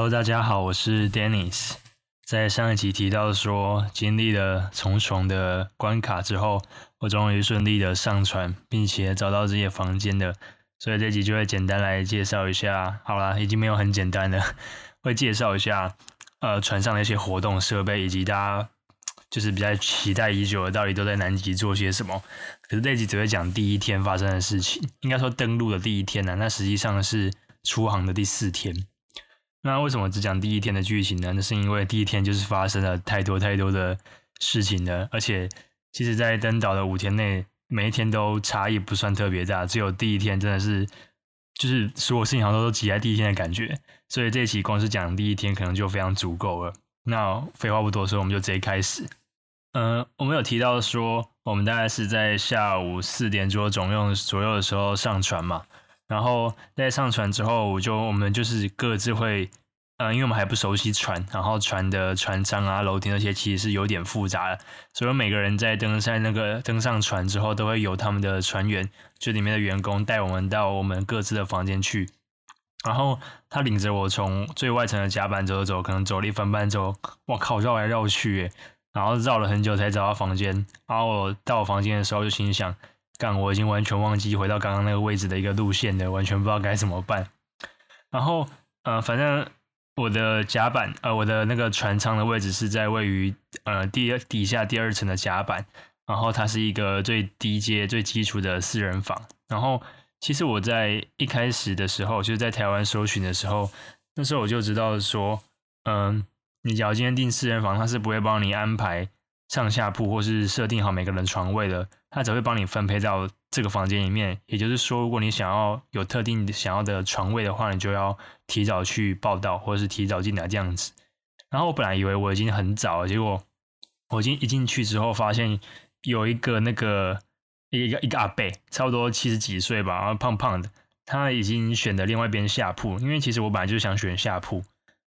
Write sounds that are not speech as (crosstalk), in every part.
Hello，大家好，我是 Dennis。在上一集提到说，经历了重重的关卡之后，我终于顺利的上船，并且找到自己的房间的。所以这集就会简单来介绍一下。好啦，已经没有很简单了，(laughs) 会介绍一下呃船上的一些活动设备，以及大家就是比较期待已久的，到底都在南极做些什么。可是这集只会讲第一天发生的事情，应该说登陆的第一天呢、那实际上是出航的第四天。那为什么只讲第一天的剧情呢？那是因为第一天就是发生了太多太多的事情了，而且其实，在登岛的五天内，每一天都差异不算特别大，只有第一天真的是，就是所有事情好像都挤在第一天的感觉。所以这一期光是讲第一天，可能就非常足够了。那废话不多说，我们就直接开始。嗯、我们有提到说，我们大概是在下午四点左右左右的时候上船嘛。然后在上船之后，我就我们就是各自会，呃，因为我们还不熟悉船，然后船的船舱啊、楼梯那些其实是有点复杂的，所以每个人在登山那个登上船之后，都会有他们的船员，就里面的员工带我们到我们各自的房间去，然后他领着我从最外层的甲板走走，可能走了一分半之后，哇靠，绕来绕去，然后绕了很久才找到房间，然后我到我房间的时候就心想。干，我已经完全忘记回到刚刚那个位置的一个路线了，完全不知道该怎么办。然后，呃，反正我的甲板，呃，我的那个船舱的位置是在位于呃第二底下第二层的甲板，然后它是一个最低阶、最基础的四人房。然后，其实我在一开始的时候，就是在台湾搜寻的时候，那时候我就知道说，嗯、你假如今天订四人房，它是不会帮你安排上下铺或是设定好每个人床位的。他只会帮你分配到这个房间里面，也就是说，如果你想要有特定想要的床位的话，你就要提早去报到，或者是提早进来这样子。然后我本来以为我已经很早了，结果我已经一进去之后，发现有一个那个一个一个阿伯，差不多七十几岁吧，然后胖胖的，他已经选的另外一边下铺，因为其实我本来就是想选下铺。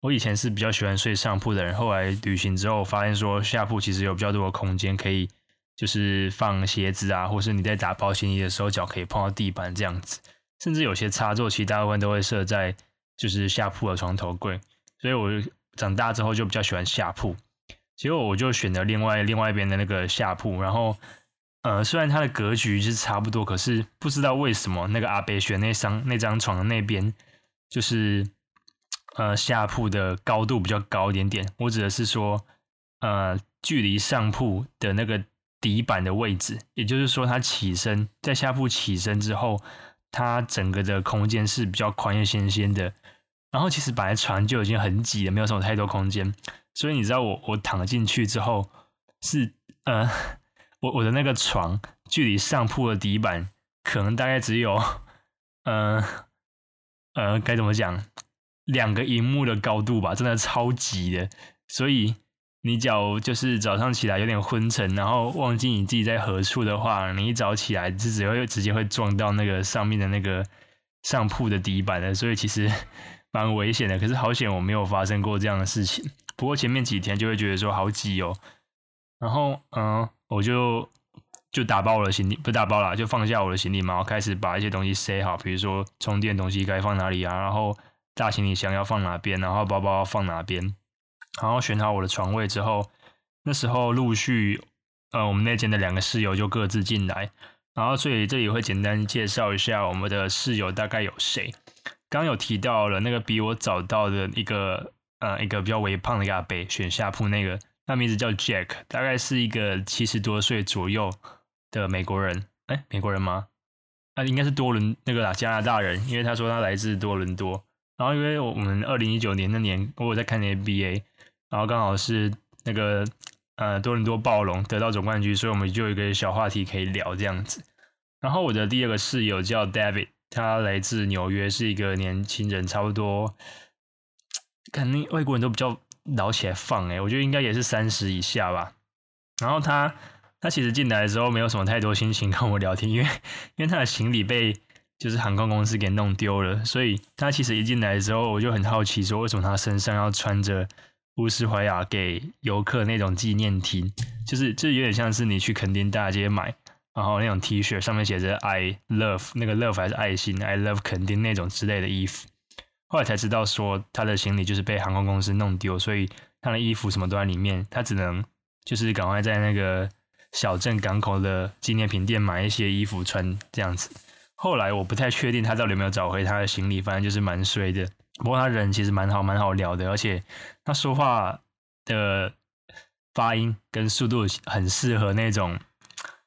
我以前是比较喜欢睡上铺的人，后来旅行之后发现说下铺其实有比较多的空间可以。就是放鞋子啊，或是你在打包行李的时候，脚可以碰到地板这样子，甚至有些插座，其实大部分都会设在就是下铺的床头柜，所以我长大之后就比较喜欢下铺。结果我就选了另外另外一边的那个下铺，然后呃，虽然它的格局是差不多，可是不知道为什么那个阿北选那张那张床的那边，就是呃下铺的高度比较高一点点。我指的是说，呃，距离上铺的那个。底板的位置，也就是说，它起身在下铺起身之后，它整个的空间是比较宽又新鲜的。然后，其实本来船就已经很挤了，没有什么太多空间。所以你知道我，我躺进去之后，是呃，我我的那个床距离上铺的底板可能大概只有呃呃该怎么讲，两个荧幕的高度吧，真的超挤的。所以。你脚就是早上起来有点昏沉，然后忘记你自己在何处的话，你一早起来就只会直接会撞到那个上面的那个上铺的底板的，所以其实 (laughs) 蛮危险的。可是好险我没有发生过这样的事情。不过前面几天就会觉得说好挤哦，然后嗯，我就就打包我的行李，不打包啦，就放下我的行李嘛，然后开始把一些东西塞好，比如说充电东西该放哪里啊，然后大行李箱要放哪边，然后包包要放哪边。然后选好我的床位之后，那时候陆续，呃，我们那间的两个室友就各自进来，然后所以这里会简单介绍一下我们的室友大概有谁。刚有提到了那个比我早到的一个，呃，一个比较微胖的亚伯选下铺那个，他名字叫 Jack，大概是一个七十多岁左右的美国人，哎，美国人吗？那应该是多伦那个啦，加拿大人，因为他说他来自多伦多。然后因为我们二零一九年那年我有在看 NBA。然后刚好是那个呃多伦多暴龙得到总冠军，所以我们就有一个小话题可以聊这样子。然后我的第二个室友叫 David，他来自纽约，是一个年轻人，差不多，肯定外国人都比较老起来放诶，我觉得应该也是三十以下吧。然后他他其实进来的时候没有什么太多心情跟我聊天，因为因为他的行李被就是航空公司给弄丢了，所以他其实一进来的时候我就很好奇，说为什么他身上要穿着。乌斯怀亚给游客那种纪念 T，就是这有点像是你去垦丁大街买，然后那种 T 恤上面写着 I love 那个 love 还是爱心，I love 垦丁那种之类的衣服。后来才知道说他的行李就是被航空公司弄丢，所以他的衣服什么都在里面，他只能就是赶快在那个小镇港口的纪念品店买一些衣服穿这样子。后来我不太确定他到底有没有找回他的行李，反正就是蛮衰的。不过他人其实蛮好，蛮好聊的，而且他说话的发音跟速度很适合那种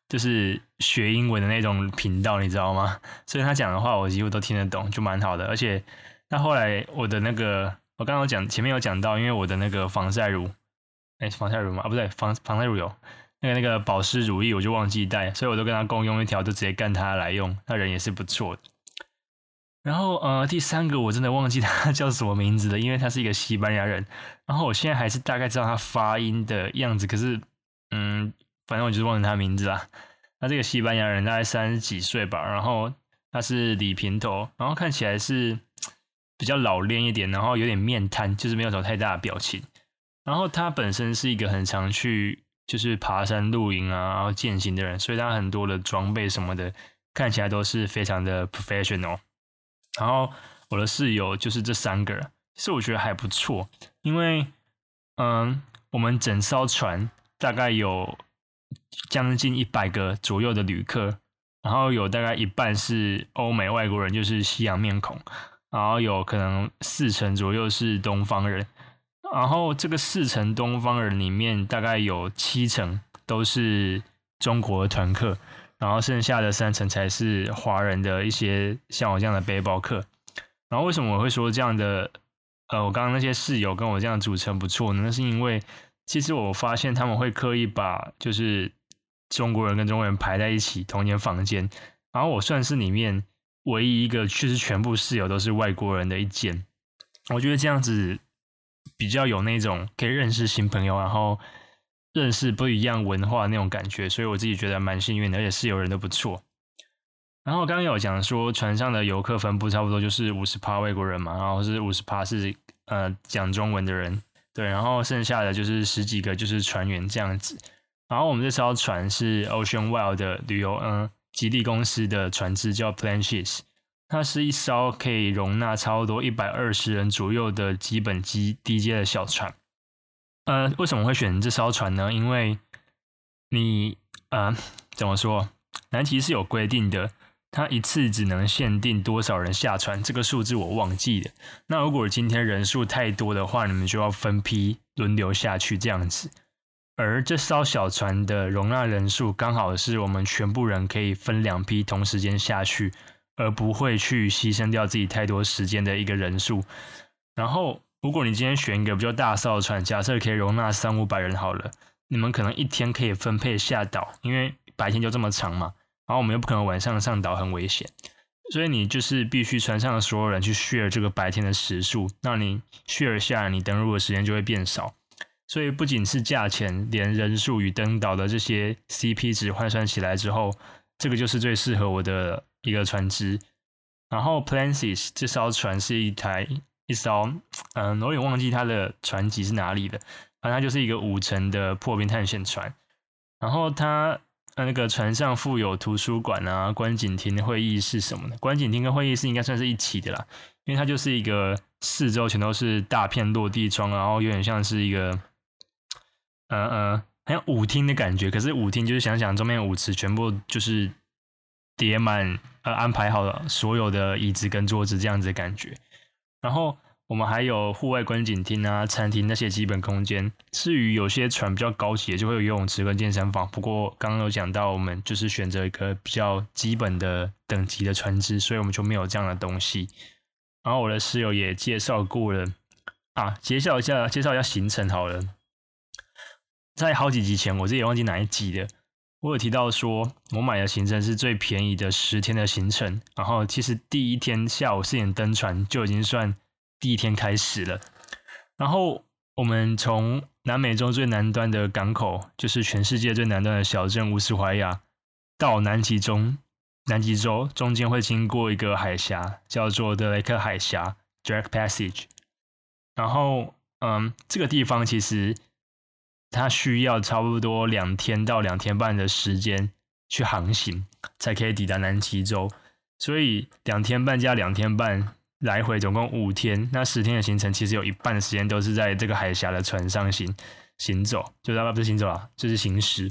就是学英文的那种频道，你知道吗？所以他讲的话我几乎都听得懂，就蛮好的。而且那后来我的那个，我刚刚讲前面有讲到，因为我的那个防晒乳，哎，防晒乳吗？啊，不对，防防晒乳有。那个那个保湿乳液我就忘记带，所以我都跟他共用一条，就直接干他来用。他人也是不错的。然后呃，第三个我真的忘记他 (laughs) 叫什么名字了，因为他是一个西班牙人。然后我现在还是大概知道他发音的样子，可是嗯，反正我就是忘记他名字啦。那这个西班牙人大概三十几岁吧，然后他是理平头，然后看起来是比较老练一点，然后有点面瘫，就是没有什么太大的表情。然后他本身是一个很常去。就是爬山露营啊，然后健行的人，所以他很多的装备什么的看起来都是非常的 professional。然后我的室友就是这三个人，其实我觉得还不错，因为嗯，我们整艘船大概有将近一百个左右的旅客，然后有大概一半是欧美外国人，就是西洋面孔，然后有可能四成左右是东方人。然后这个四成东方人里面，大概有七成都是中国的团客，然后剩下的三成才是华人的一些像我这样的背包客。然后为什么我会说这样的？呃，我刚刚那些室友跟我这样组成不错呢？那是因为其实我发现他们会刻意把就是中国人跟中国人排在一起同间房间，然后我算是里面唯一一个确实全部室友都是外国人的一间。我觉得这样子。比较有那种可以认识新朋友，然后认识不一样文化那种感觉，所以我自己觉得蛮幸运的，而且室友人都不错。然后刚刚有讲说，船上的游客分布差不多就是五十趴外国人嘛，然后是五十趴是呃讲中文的人，对，然后剩下的就是十几个就是船员这样子。然后我们这艘船是 Ocean Wild 的旅游嗯吉利公司的船只，叫 Planships。它是一艘可以容纳差不多一百二十人左右的基本机低阶的小船。呃，为什么会选这艘船呢？因为你呃，怎么说？南极是有规定的，它一次只能限定多少人下船，这个数字我忘记了。那如果今天人数太多的话，你们就要分批轮流下去这样子。而这艘小船的容纳人数刚好是我们全部人可以分两批同时间下去。而不会去牺牲掉自己太多时间的一个人数。然后，如果你今天选一个比较大艘的船，假设可以容纳三五百人好了，你们可能一天可以分配下岛，因为白天就这么长嘛。然后我们又不可能晚上上岛，很危险，所以你就是必须船上的所有人去 share 这个白天的时数。那你 share 下，你登陆的时间就会变少。所以不仅是价钱，连人数与登岛的这些 CP 值换算起来之后，这个就是最适合我的。一个船只，然后 Plansis 这艘船是一台一艘，嗯，我也忘记它的船籍是哪里的，反正它就是一个五层的破冰探险船。然后它那个船上附有图书馆啊、观景厅、会议室什么的。观景厅跟会议室应该算是一起的啦，因为它就是一个四周全都是大片落地窗，然后有点像是一个，嗯嗯，很像舞厅的感觉。可是舞厅就是想想中面舞池全部就是。叠满呃，安排好了所有的椅子跟桌子这样子的感觉，然后我们还有户外观景厅啊、餐厅那些基本空间。至于有些船比较高级的，就会有游泳池跟健身房。不过刚刚有讲到，我们就是选择一个比较基本的等级的船只，所以我们就没有这样的东西。然后我的室友也介绍过了啊，介绍一下，介绍一下行程好了。在好几集前，我自己也忘记哪一集了。我有提到说，我买的行程是最便宜的十天的行程，然后其实第一天下午四点登船就已经算第一天开始了。然后我们从南美洲最南端的港口，就是全世界最南端的小镇乌斯怀亚，到南极中南极洲中间会经过一个海峡，叫做德雷克海峡 （Drake Passage）。然后，嗯，这个地方其实。它需要差不多两天到两天半的时间去航行，才可以抵达南极洲。所以两天半加两天半，来回总共五天，那十天的行程其实有一半的时间都是在这个海峡的船上行行走，就是不是行走啊，就是行驶。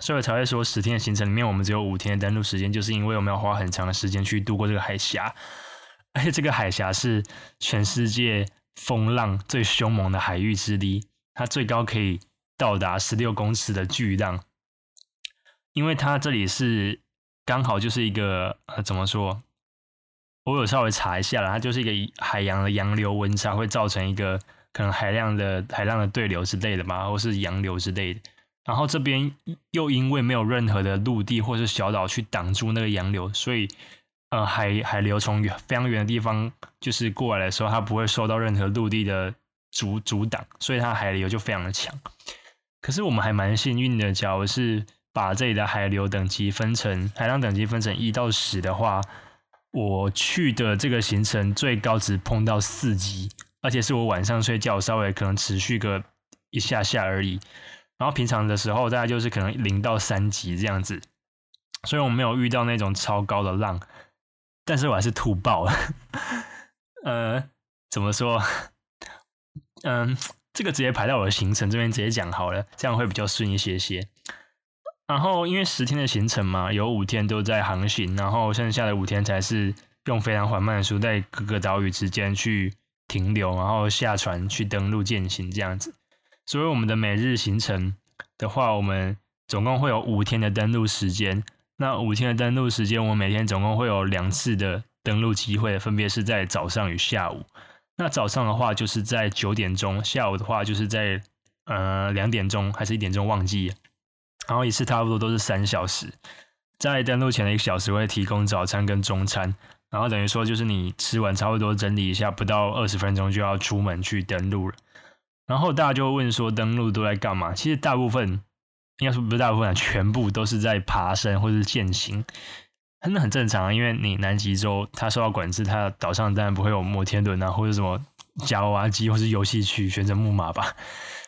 所以才会说十天的行程里面，我们只有五天的登陆时间，就是因为我们要花很长的时间去度过这个海峡，而且这个海峡是全世界风浪最凶猛的海域之一，它最高可以到达十六公尺的巨浪，因为它这里是刚好就是一个呃，怎么说？我有稍微查一下了，它就是一个海洋的洋流温差会造成一个可能海量的海浪的对流之类的吧，或是洋流之类的。然后这边又因为没有任何的陆地或是小岛去挡住那个洋流，所以呃海海流从远非常远的地方就是过来的时候，它不会受到任何陆地的阻阻挡，所以它海流就非常的强。可是我们还蛮幸运的，假如是把这里的海流等级分成海浪等级分成一到十的话。我去的这个行程最高只碰到四级，而且是我晚上睡觉稍微可能持续个一下下而已。然后平常的时候大概就是可能零到三级这样子，所以我没有遇到那种超高的浪，但是我还是吐爆了。(laughs) 呃，怎么说？(laughs) 嗯，这个直接排到我的行程这边直接讲好了，这样会比较顺一些些。然后因为十天的行程嘛，有五天都在航行，然后剩下的五天才是用非常缓慢的速度在各个岛屿之间去停留，然后下船去登陆健行这样子。所以我们的每日行程的话，我们总共会有五天的登陆时间。那五天的登陆时间，我们每天总共会有两次的登陆机会，分别是在早上与下午。那早上的话就是在九点钟，下午的话就是在呃两点钟还是一点钟，忘记。然后一次差不多都是三小时，在登录前的一个小时会提供早餐跟中餐，然后等于说就是你吃完差不多整理一下，不到二十分钟就要出门去登录了。然后大家就问说登录都在干嘛？其实大部分应该说不是大部分，全部都是在爬山或是健行，真的很正常啊。因为你南极洲它受到管制，它岛上当然不会有摩天轮啊，或者什么夹娃娃机或是游戏区、旋转木马吧，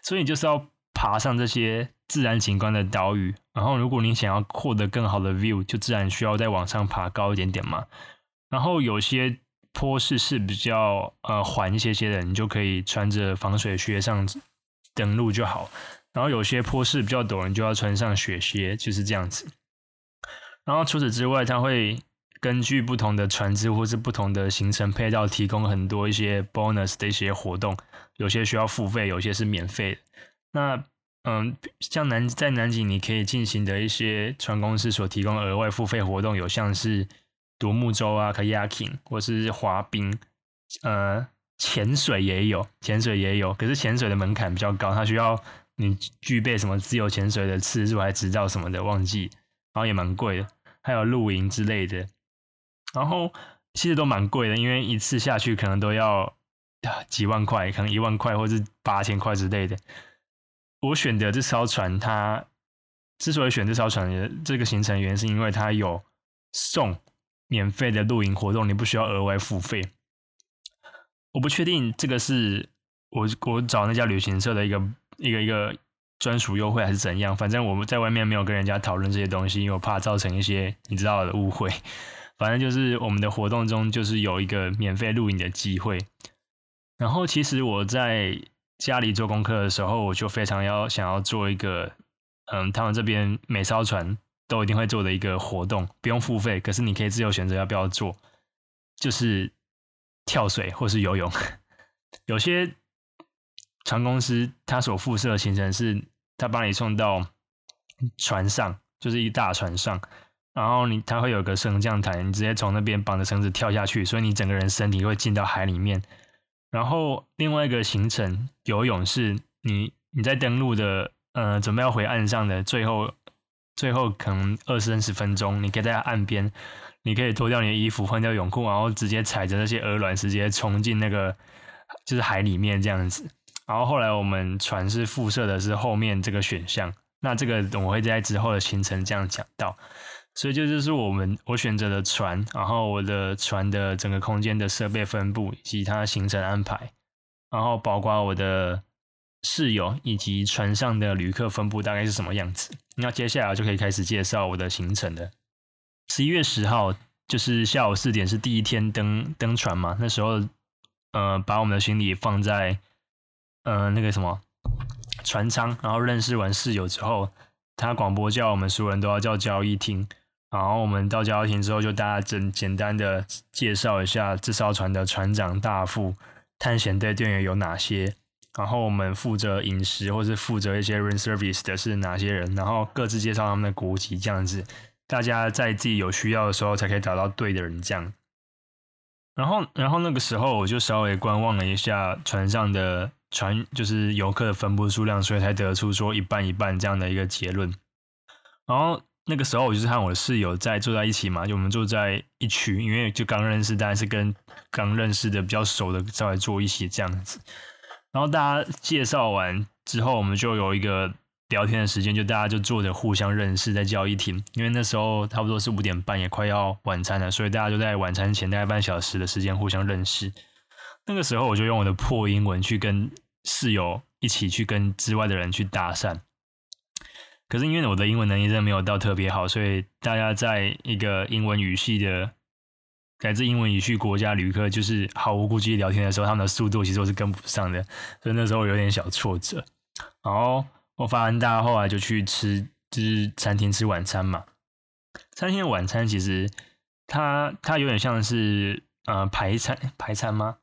所以你就是要爬上这些。自然景观的岛屿，然后如果你想要获得更好的 view，就自然需要再往上爬高一点点嘛。然后有些坡势是比较呃缓一些些的，你就可以穿着防水靴上登陆就好。然后有些坡势比较陡，你就要穿上雪靴，就是这样子。然后除此之外，它会根据不同的船只或是不同的行程配套，提供很多一些 bonus 的一些活动，有些需要付费，有些是免费。那嗯，像南在南极，你可以进行的一些船公司所提供额外付费活动，有像是独木舟啊、kayaking，或是滑冰，呃，潜水也有，潜水也有。可是潜水的门槛比较高，它需要你具备什么自由潜水的次数还执照什么的，忘记，然后也蛮贵的。还有露营之类的，然后其实都蛮贵的，因为一次下去可能都要几万块，可能一万块或是八千块之类的。我选的这艘船，它之所以选这艘船这个行程，原因是因为它有送免费的露营活动，你不需要额外付费。我不确定这个是我我找那家旅行社的一个一个一个专属优惠还是怎样，反正我们在外面没有跟人家讨论这些东西，因为我怕造成一些你知道的误会。反正就是我们的活动中就是有一个免费露营的机会，然后其实我在。家里做功课的时候，我就非常要想要做一个，嗯，他们这边每艘船都一定会做的一个活动，不用付费，可是你可以自由选择要不要做，就是跳水或是游泳。(laughs) 有些船公司它所附设的行程是，他把你送到船上，就是一大船上，然后你他会有个升降台，你直接从那边绑着绳子跳下去，所以你整个人身体会进到海里面。然后另外一个行程游泳是你你在登陆的呃准备要回岸上的最后最后可能二三十分钟，你可以在岸边，你可以脱掉你的衣服，换掉泳裤，然后直接踩着那些鹅卵石直接冲进那个就是海里面这样子。然后后来我们船是附设的是后面这个选项，那这个我会在之后的行程这样讲到。所以这就是我们我选择的船，然后我的船的整个空间的设备分布以及它行程安排，然后包括我的室友以及船上的旅客分布大概是什么样子。那接下来就可以开始介绍我的行程了。十一月十号就是下午四点是第一天登登船嘛，那时候呃把我们的行李放在呃那个什么船舱，然后认识完室友之后，他广播叫我们所有人都要叫交易厅，然后我们到交易厅之后就大家简简单的介绍一下这艘船的船长、大副、探险队队员有哪些。然后我们负责饮食或是负责一些 room service 的是哪些人，然后各自介绍他们的国籍，这样子，大家在自己有需要的时候才可以找到对的人。这样，然后，然后那个时候我就稍微观望了一下船上的船，就是游客的分布数量，所以才得出说一半一半这样的一个结论。然后那个时候我就是和我室友在坐在一起嘛，就我们坐在一区，因为就刚认识，但是跟刚认识的比较熟的稍微坐一起这样子。然后大家介绍完之后，我们就有一个聊天的时间，就大家就坐着互相认识，在交易厅。因为那时候差不多是五点半，也快要晚餐了，所以大家就在晚餐前大概半小时的时间互相认识。那个时候，我就用我的破英文去跟室友一起去跟之外的人去搭讪。可是因为我的英文能力真的没有到特别好，所以大家在一个英文语系的。来自英文语系国家旅客就是毫无顾忌聊天的时候，他们的速度其实都是跟不上的，所以那时候有点小挫折。然后我发完大后来就去吃，就是餐厅吃晚餐嘛。餐厅的晚餐其实它它有点像是呃排餐排餐吗？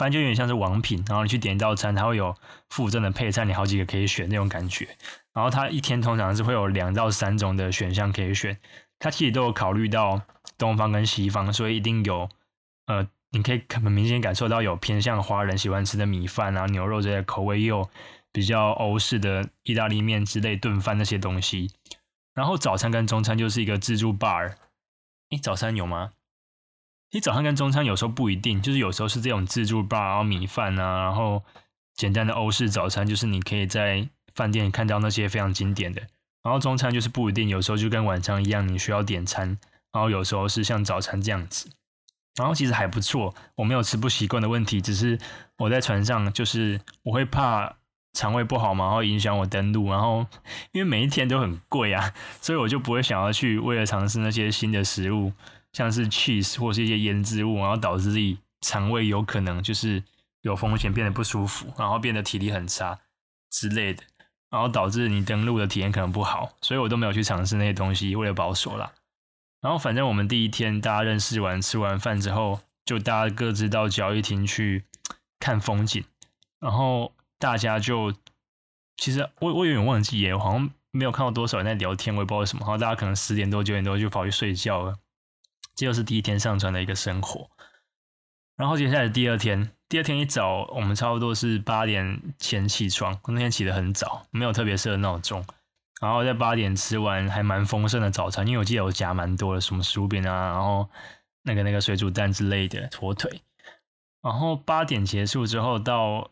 反正就有点像是王品，然后你去点一道餐，它会有附赠的配菜，你好几个可以选那种感觉。然后它一天通常是会有两到三种的选项可以选。它其实都有考虑到东方跟西方，所以一定有，呃，你可以很明显感受到有偏向华人喜欢吃的米饭啊、牛肉这些口味，也有比较欧式的意大利面之类炖饭那些东西。然后早餐跟中餐就是一个自助 bar。诶，早餐有吗？你早餐跟中餐有时候不一定，就是有时候是这种自助吧然后米饭啊，然后简单的欧式早餐，就是你可以在饭店看到那些非常经典的。然后中餐就是不一定，有时候就跟晚餐一样，你需要点餐。然后有时候是像早餐这样子，然后其实还不错。我没有吃不习惯的问题，只是我在船上就是我会怕肠胃不好嘛，然后影响我登陆。然后因为每一天都很贵啊，所以我就不会想要去为了尝试那些新的食物，像是 cheese 或是一些腌制物，然后导致自己肠胃有可能就是有风险变得不舒服，然后变得体力很差之类的。然后导致你登录的体验可能不好，所以我都没有去尝试那些东西，为了保守啦。然后反正我们第一天大家认识完，吃完饭之后，就大家各自到交易厅去看风景。然后大家就其实我我有点忘记耶，我好像没有看到多少人在聊天，我也不知道为什么。然后大家可能十点多九点多就跑去睡觉了。这就是第一天上船的一个生活。然后接下来第二天。第二天一早，我们差不多是八点前起床。那天起得很早，没有特别设闹钟。然后在八点吃完还蛮丰盛的早餐，因为我记得我夹蛮多的，什么薯饼啊，然后那个那个水煮蛋之类的火腿。然后八点结束之后，到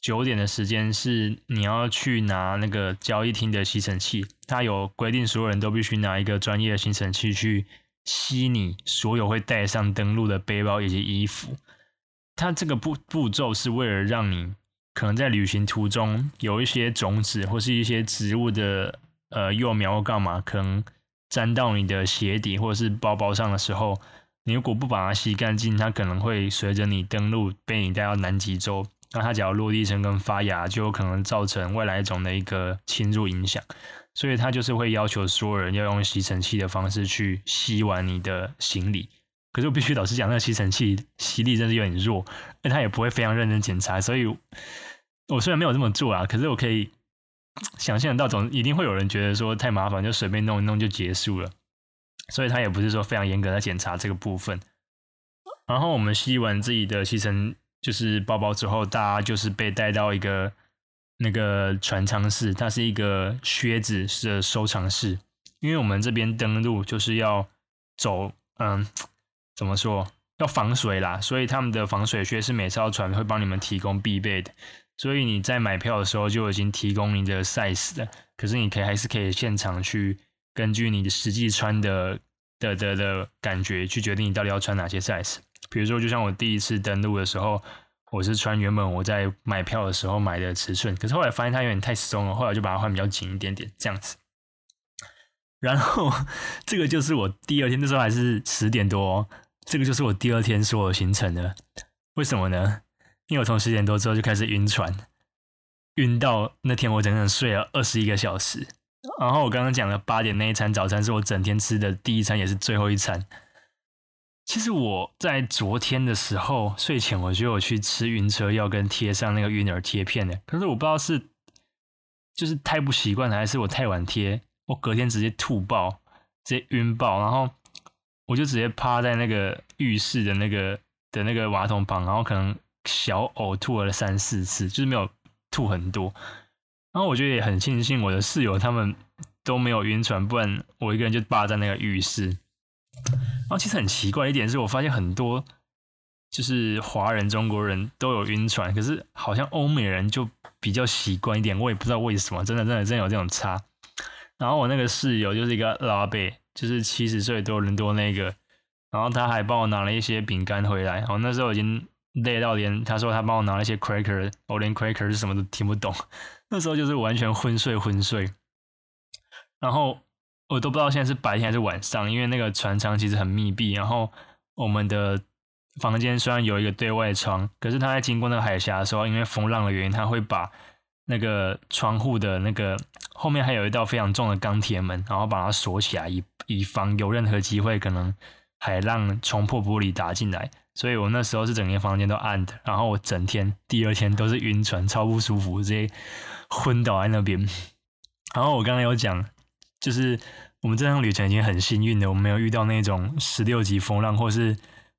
九点的时间是你要去拿那个交易厅的吸尘器，它有规定，所有人都必须拿一个专业的吸尘器去吸你所有会带上登陆的背包以及衣服。它这个步步骤是为了让你可能在旅行途中有一些种子或是一些植物的呃幼苗或干嘛，可能沾到你的鞋底或者是包包上的时候，你如果不把它吸干净，它可能会随着你登陆被你带到南极洲，那它只要落地生根发芽，就有可能造成外来种的一个侵入影响，所以他就是会要求所有人要用吸尘器的方式去吸完你的行李。可是我必须老实讲，那个吸尘器吸力真是有点弱，而他也不会非常认真检查，所以我虽然没有这么做啊，可是我可以想象到，总一定会有人觉得说太麻烦，就随便弄一弄就结束了，所以他也不是说非常严格在检查这个部分。然后我们吸完自己的吸尘就是包包之后，大家就是被带到一个那个船舱室，它是一个靴子的收藏室，因为我们这边登陆就是要走，嗯。怎么说？要防水啦，所以他们的防水靴是每艘船会帮你们提供必备的。所以你在买票的时候就已经提供你的 size 了。可是你可以还是可以现场去根据你的实际穿的的的的感觉去决定你到底要穿哪些 size。比如说，就像我第一次登陆的时候，我是穿原本我在买票的时候买的尺寸，可是后来发现它有点太松了，后来就把它换比较紧一点点这样子。然后这个就是我第二天，那时候还是十点多，这个就是我第二天所有行程的。为什么呢？因为我从十点多之后就开始晕船，晕到那天我整整睡了二十一个小时。然后我刚刚讲了八点那一餐早餐是我整天吃的第一餐，也是最后一餐。其实我在昨天的时候睡前，我就有去吃晕车药跟贴上那个晕耳贴片的。可是我不知道是就是太不习惯，还是我太晚贴，我隔天直接吐爆，直接晕爆，然后我就直接趴在那个浴室的那个的那个马桶旁，然后可能小呕吐了三四次，就是没有吐很多。然后我觉得也很庆幸我的室友他们都没有晕船，不然我一个人就霸在那个浴室。然后其实很奇怪一点是我发现很多就是华人、中国人都有晕船，可是好像欧美人就比较习惯一点，我也不知道为什么，真的真的真的有这种差。然后我那个室友就是一个老伯，就是七十岁多伦多那个，然后他还帮我拿了一些饼干回来。然后那时候已经累到连他说他帮我拿了一些 cracker，我连 cracker 是什么都听不懂。(laughs) 那时候就是完全昏睡昏睡，然后我都不知道现在是白天还是晚上，因为那个船舱其实很密闭，然后我们的房间虽然有一个对外窗，可是它在经过那个海峡的时候，因为风浪的原因，它会把那个窗户的那个后面还有一道非常重的钢铁门，然后把它锁起来，以以防有任何机会可能海浪冲破玻璃打进来。所以我那时候是整间房间都暗的，然后我整天第二天都是晕船，超不舒服，直接昏倒在那边。(laughs) 然后我刚刚有讲，就是我们这趟旅程已经很幸运的，我们没有遇到那种十六级风浪，或是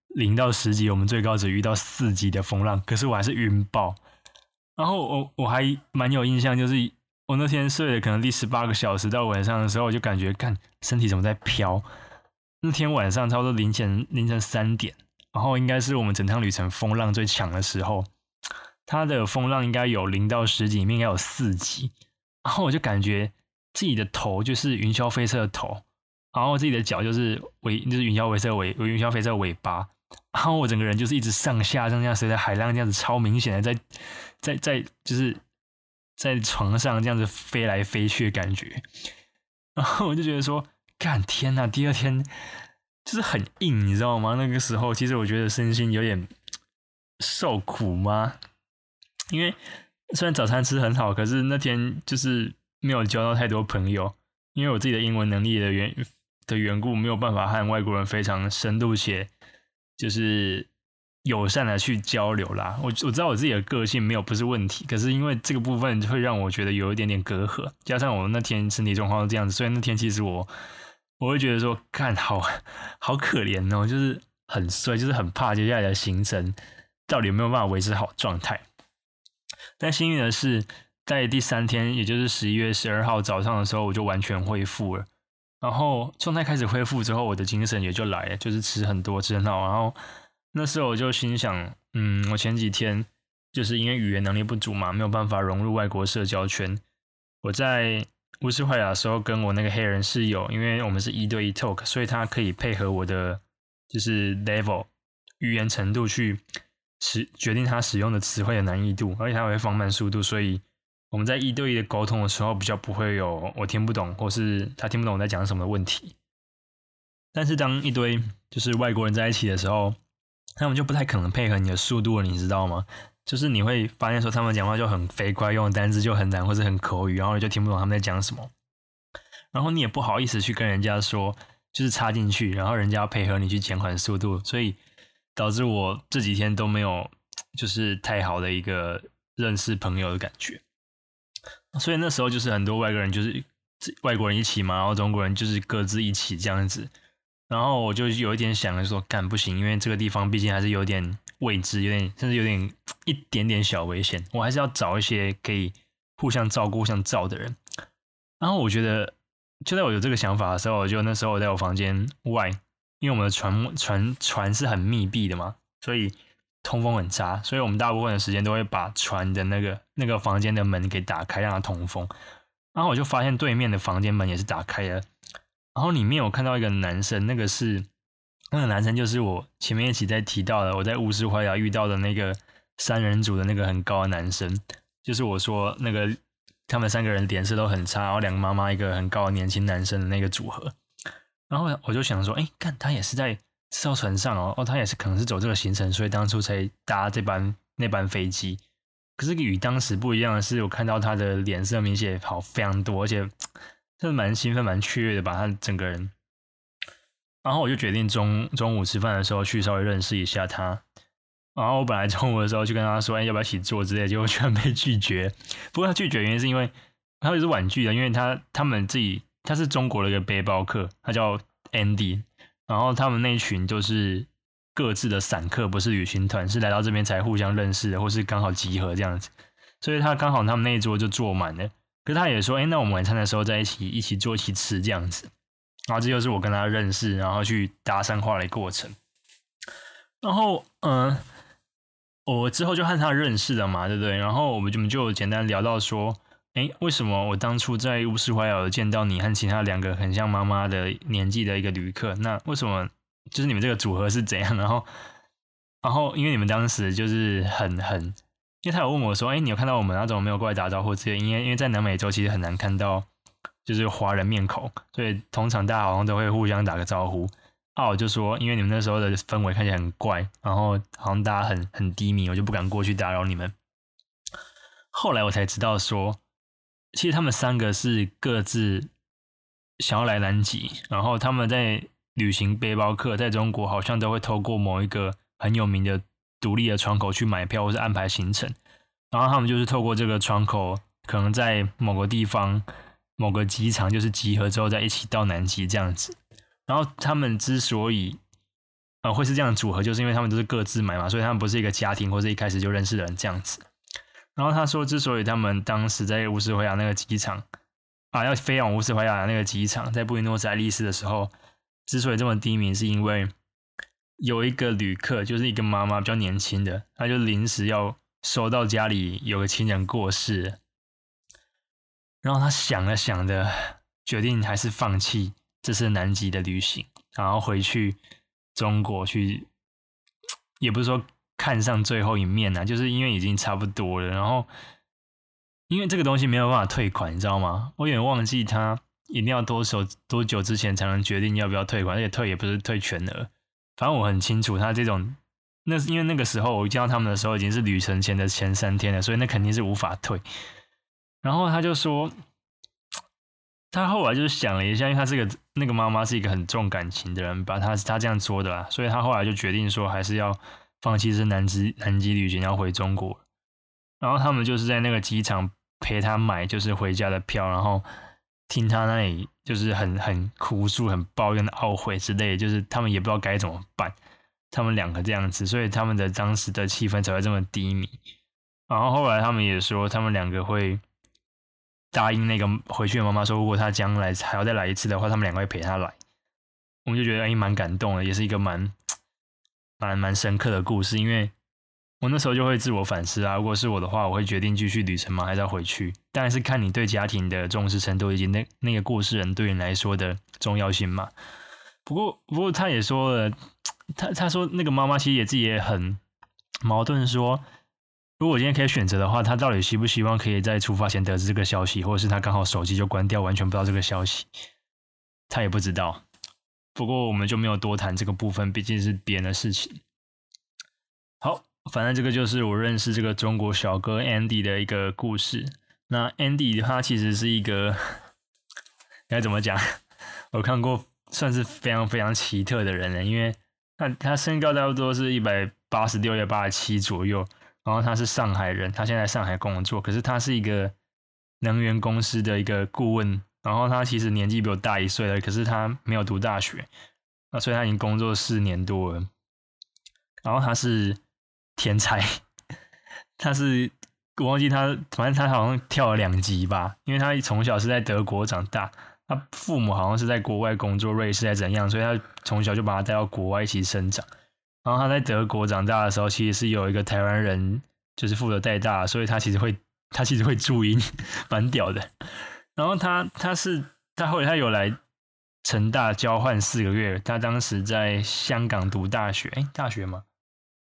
零到十级，我们最高只遇到四级的风浪，可是我还是晕爆。然后我我还蛮有印象，就是我那天睡了可能第十八个小时，到晚上的时候我就感觉，看身体怎么在飘。那天晚上差不多凌晨凌晨三点。然后应该是我们整趟旅程风浪最强的时候，它的风浪应该有零到十级，应该有四级。然后我就感觉自己的头就是云霄飞车的头，然后自己的脚就是尾，就是云霄飞车尾，云霄飞车尾巴。然后我整个人就是一直上下上下随着海浪这样子，超明显的在在在就是在床上这样子飞来飞去的感觉。然后我就觉得说，干天呐，第二天。就是很硬，你知道吗？那个时候，其实我觉得身心有点受苦吗？因为虽然早餐吃很好，可是那天就是没有交到太多朋友，因为我自己的英文能力的缘的缘故，没有办法和外国人非常深度且就是友善的去交流啦。我我知道我自己的个性没有不是问题，可是因为这个部分会让我觉得有一点点隔阂，加上我那天身体状况是这样子，所以那天其实我。我会觉得说，看好好可怜哦，就是很衰，就是很怕接下来的行程到底有没有办法维持好状态。但幸运的是，在第三天，也就是十一月十二号早上的时候，我就完全恢复了。然后状态开始恢复之后，我的精神也就来了，就是吃很多，吃很好。然后那时候我就心想，嗯，我前几天就是因为语言能力不足嘛，没有办法融入外国社交圈，我在。乌斯怀亚的时候，跟我那个黑人室友，因为我们是一对一 talk，所以他可以配合我的就是 level 语言程度去使决定他使用的词汇的难易度，而且他会放慢速度，所以我们在一对一的沟通的时候，比较不会有我听不懂或是他听不懂我在讲什么的问题。但是当一堆就是外国人在一起的时候，他们就不太可能配合你的速度了，你知道吗？就是你会发现说他们讲话就很飞快，用的单字就很难或者很口语，然后你就听不懂他们在讲什么，然后你也不好意思去跟人家说，就是插进去，然后人家要配合你去减缓速度，所以导致我这几天都没有 (tsk) 就是太好的一个认识朋友的感觉。所以那时候就是很多外国人就是外国人一起嘛，然后中国人就是各自一起这样子，然后我就有一点想着说，干不行，因为这个地方毕竟还是有点。未知有点，甚至有点一点点小危险，我还是要找一些可以互相照顾、互相照的人。然后我觉得，就在我有这个想法的时候，我就那时候我在我房间外，因为我们的船船船是很密闭的嘛，所以通风很差，所以我们大部分的时间都会把船的那个那个房间的门给打开，让它通风。然后我就发现对面的房间门也是打开的，然后里面我看到一个男生，那个是。那个男生就是我前面一起在提到的，我在乌斯怀亚遇到的那个三人组的那个很高的男生，就是我说那个他们三个人脸色都很差，然后两个妈妈一个很高的年轻男生的那个组合。然后我就想说，哎，看他也是在艘船上哦，哦，他也是可能是走这个行程，所以当初才搭这班那班飞机。可是与当时不一样的是，我看到他的脸色明显好非常多，而且真的蛮兴奋、蛮雀跃的，把他整个人。然后我就决定中中午吃饭的时候去稍微认识一下他。然后我本来中午的时候就跟他说，哎，要不要一起做之类的，结果居然被拒绝。不过他拒绝原因是因为他也是婉拒的，因为他他们自己他是中国的一个背包客，他叫 Andy，然后他们那群就是。各自的散客不是旅行团，是来到这边才互相认识的，或是刚好集合这样子，所以他刚好他们那一桌就坐满了。可是他也说，哎、那我们晚餐的时候在一起一起坐一起吃这样子。然后这就是我跟他认识，然后去搭讪话的过程。然后，嗯、我之后就和他认识了嘛，对不对？然后我们就就简单聊到说，哎、为什么我当初在乌斯怀尔见到你和其他两个很像妈妈的年纪的一个旅客？那为什么？就是你们这个组合是怎样？然后，然后因为你们当时就是很很，因为他有问我说：“哎，你有看到我们？那种没有过来打招呼？”之类，因为因为在南美洲其实很难看到就是华人面孔，所以通常大家好像都会互相打个招呼。啊，我就说，因为你们那时候的氛围看起来很怪，然后好像大家很很低迷，我就不敢过去打扰你们。后来我才知道说，其实他们三个是各自想要来南极，然后他们在。旅行背包客在中国好像都会透过某一个很有名的独立的窗口去买票或是安排行程，然后他们就是透过这个窗口，可能在某个地方、某个机场就是集合之后再一起到南极这样子。然后他们之所以呃会是这样组合，就是因为他们都是各自买嘛，所以他们不是一个家庭或者一开始就认识的人这样子。然后他说，之所以他们当时在乌斯怀亚那个机场啊，要飞往乌斯怀亚那个机场，在布宜诺斯艾利斯的时候。之所以这么低迷，是因为有一个旅客，就是一个妈妈，比较年轻的，她就临时要收到家里有个亲人过世，然后她想了想的，决定还是放弃这次南极的旅行，然后回去中国去，也不是说看上最后一面呐，就是因为已经差不多了，然后因为这个东西没有办法退款，你知道吗？我有点忘记他。一定要多久多久之前才能决定要不要退款？而且退也不是退全额。反正我很清楚，他这种，那是因为那个时候我见到他们的时候已经是旅程前的前三天了，所以那肯定是无法退。然后他就说，他后来就想了一下，因为他是个那个妈妈是一个很重感情的人，把他他这样说的啦，所以他后来就决定说还是要放弃这南极南极旅行，要回中国。然后他们就是在那个机场陪他买就是回家的票，然后。听他那里就是很很哭诉、很抱怨、的懊悔之类，就是他们也不知道该怎么办。他们两个这样子，所以他们的当时的气氛才会这么低迷。然后后来他们也说，他们两个会答应那个回去的妈妈说，如果他将来还要再来一次的话，他们两个会陪他来。我们就觉得哎，蛮感动的，也是一个蛮蛮蛮深刻的故事，因为。我那时候就会自我反思啊，如果是我的话，我会决定继续旅程吗？还是要回去？当然是看你对家庭的重视程度，以及那那个过世人对你来说的重要性嘛。不过，不过他也说了，他他说那个妈妈其实也自己也很矛盾，说如果我今天可以选择的话，他到底希不希望可以在出发前得知这个消息，或者是他刚好手机就关掉，完全不知道这个消息，他也不知道。不过我们就没有多谈这个部分，毕竟是别人的事情。好。反正这个就是我认识这个中国小哥 Andy 的一个故事。那 Andy 他其实是一个该怎么讲？我看过算是非常非常奇特的人了，因为他他身高差不多是一百八十六、一百八十七左右，然后他是上海人，他现在在上海工作，可是他是一个能源公司的一个顾问，然后他其实年纪比我大一岁了，可是他没有读大学，那所以他已经工作四年多了，然后他是。天才，(laughs) 他是我忘记他，反正他好像跳了两级吧，因为他从小是在德国长大，他父母好像是在国外工作，瑞士还是怎样，所以他从小就把他带到国外一起生长。然后他在德国长大的时候，其实是有一个台湾人就是负责带大，所以他其实会他其实会注音，(laughs) 蛮屌的。然后他他是他后来他有来成大交换四个月，他当时在香港读大学，哎，大学吗？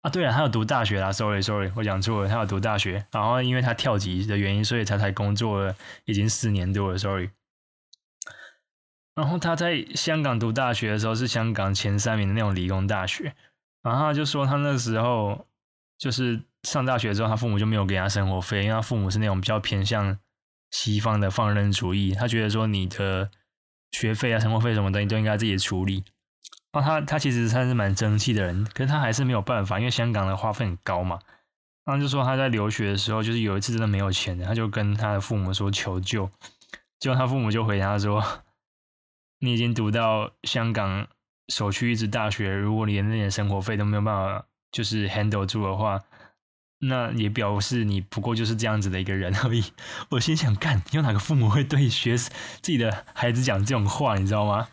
啊，对了，他有读大学啦，sorry sorry，我讲错了，他有读大学，然后因为他跳级的原因，所以他才工作了已经四年多了，sorry。然后他在香港读大学的时候是香港前三名的那种理工大学，然后他就说他那时候就是上大学之后，他父母就没有给他生活费，因为他父母是那种比较偏向西方的放任主义，他觉得说你的学费啊、生活费什么的，你都应该自己处理。然后他他其实算是蛮争气的人，可是他还是没有办法，因为香港的花费很高嘛。然后就说他在留学的时候，就是有一次真的没有钱，他就跟他的父母说求救，结果他父母就回答说：“你已经读到香港首屈一指大学，如果你连那点生活费都没有办法就是 handle 住的话，那也表示你不过就是这样子的一个人而已。”我心想：干，有哪个父母会对学自己的孩子讲这种话？你知道吗？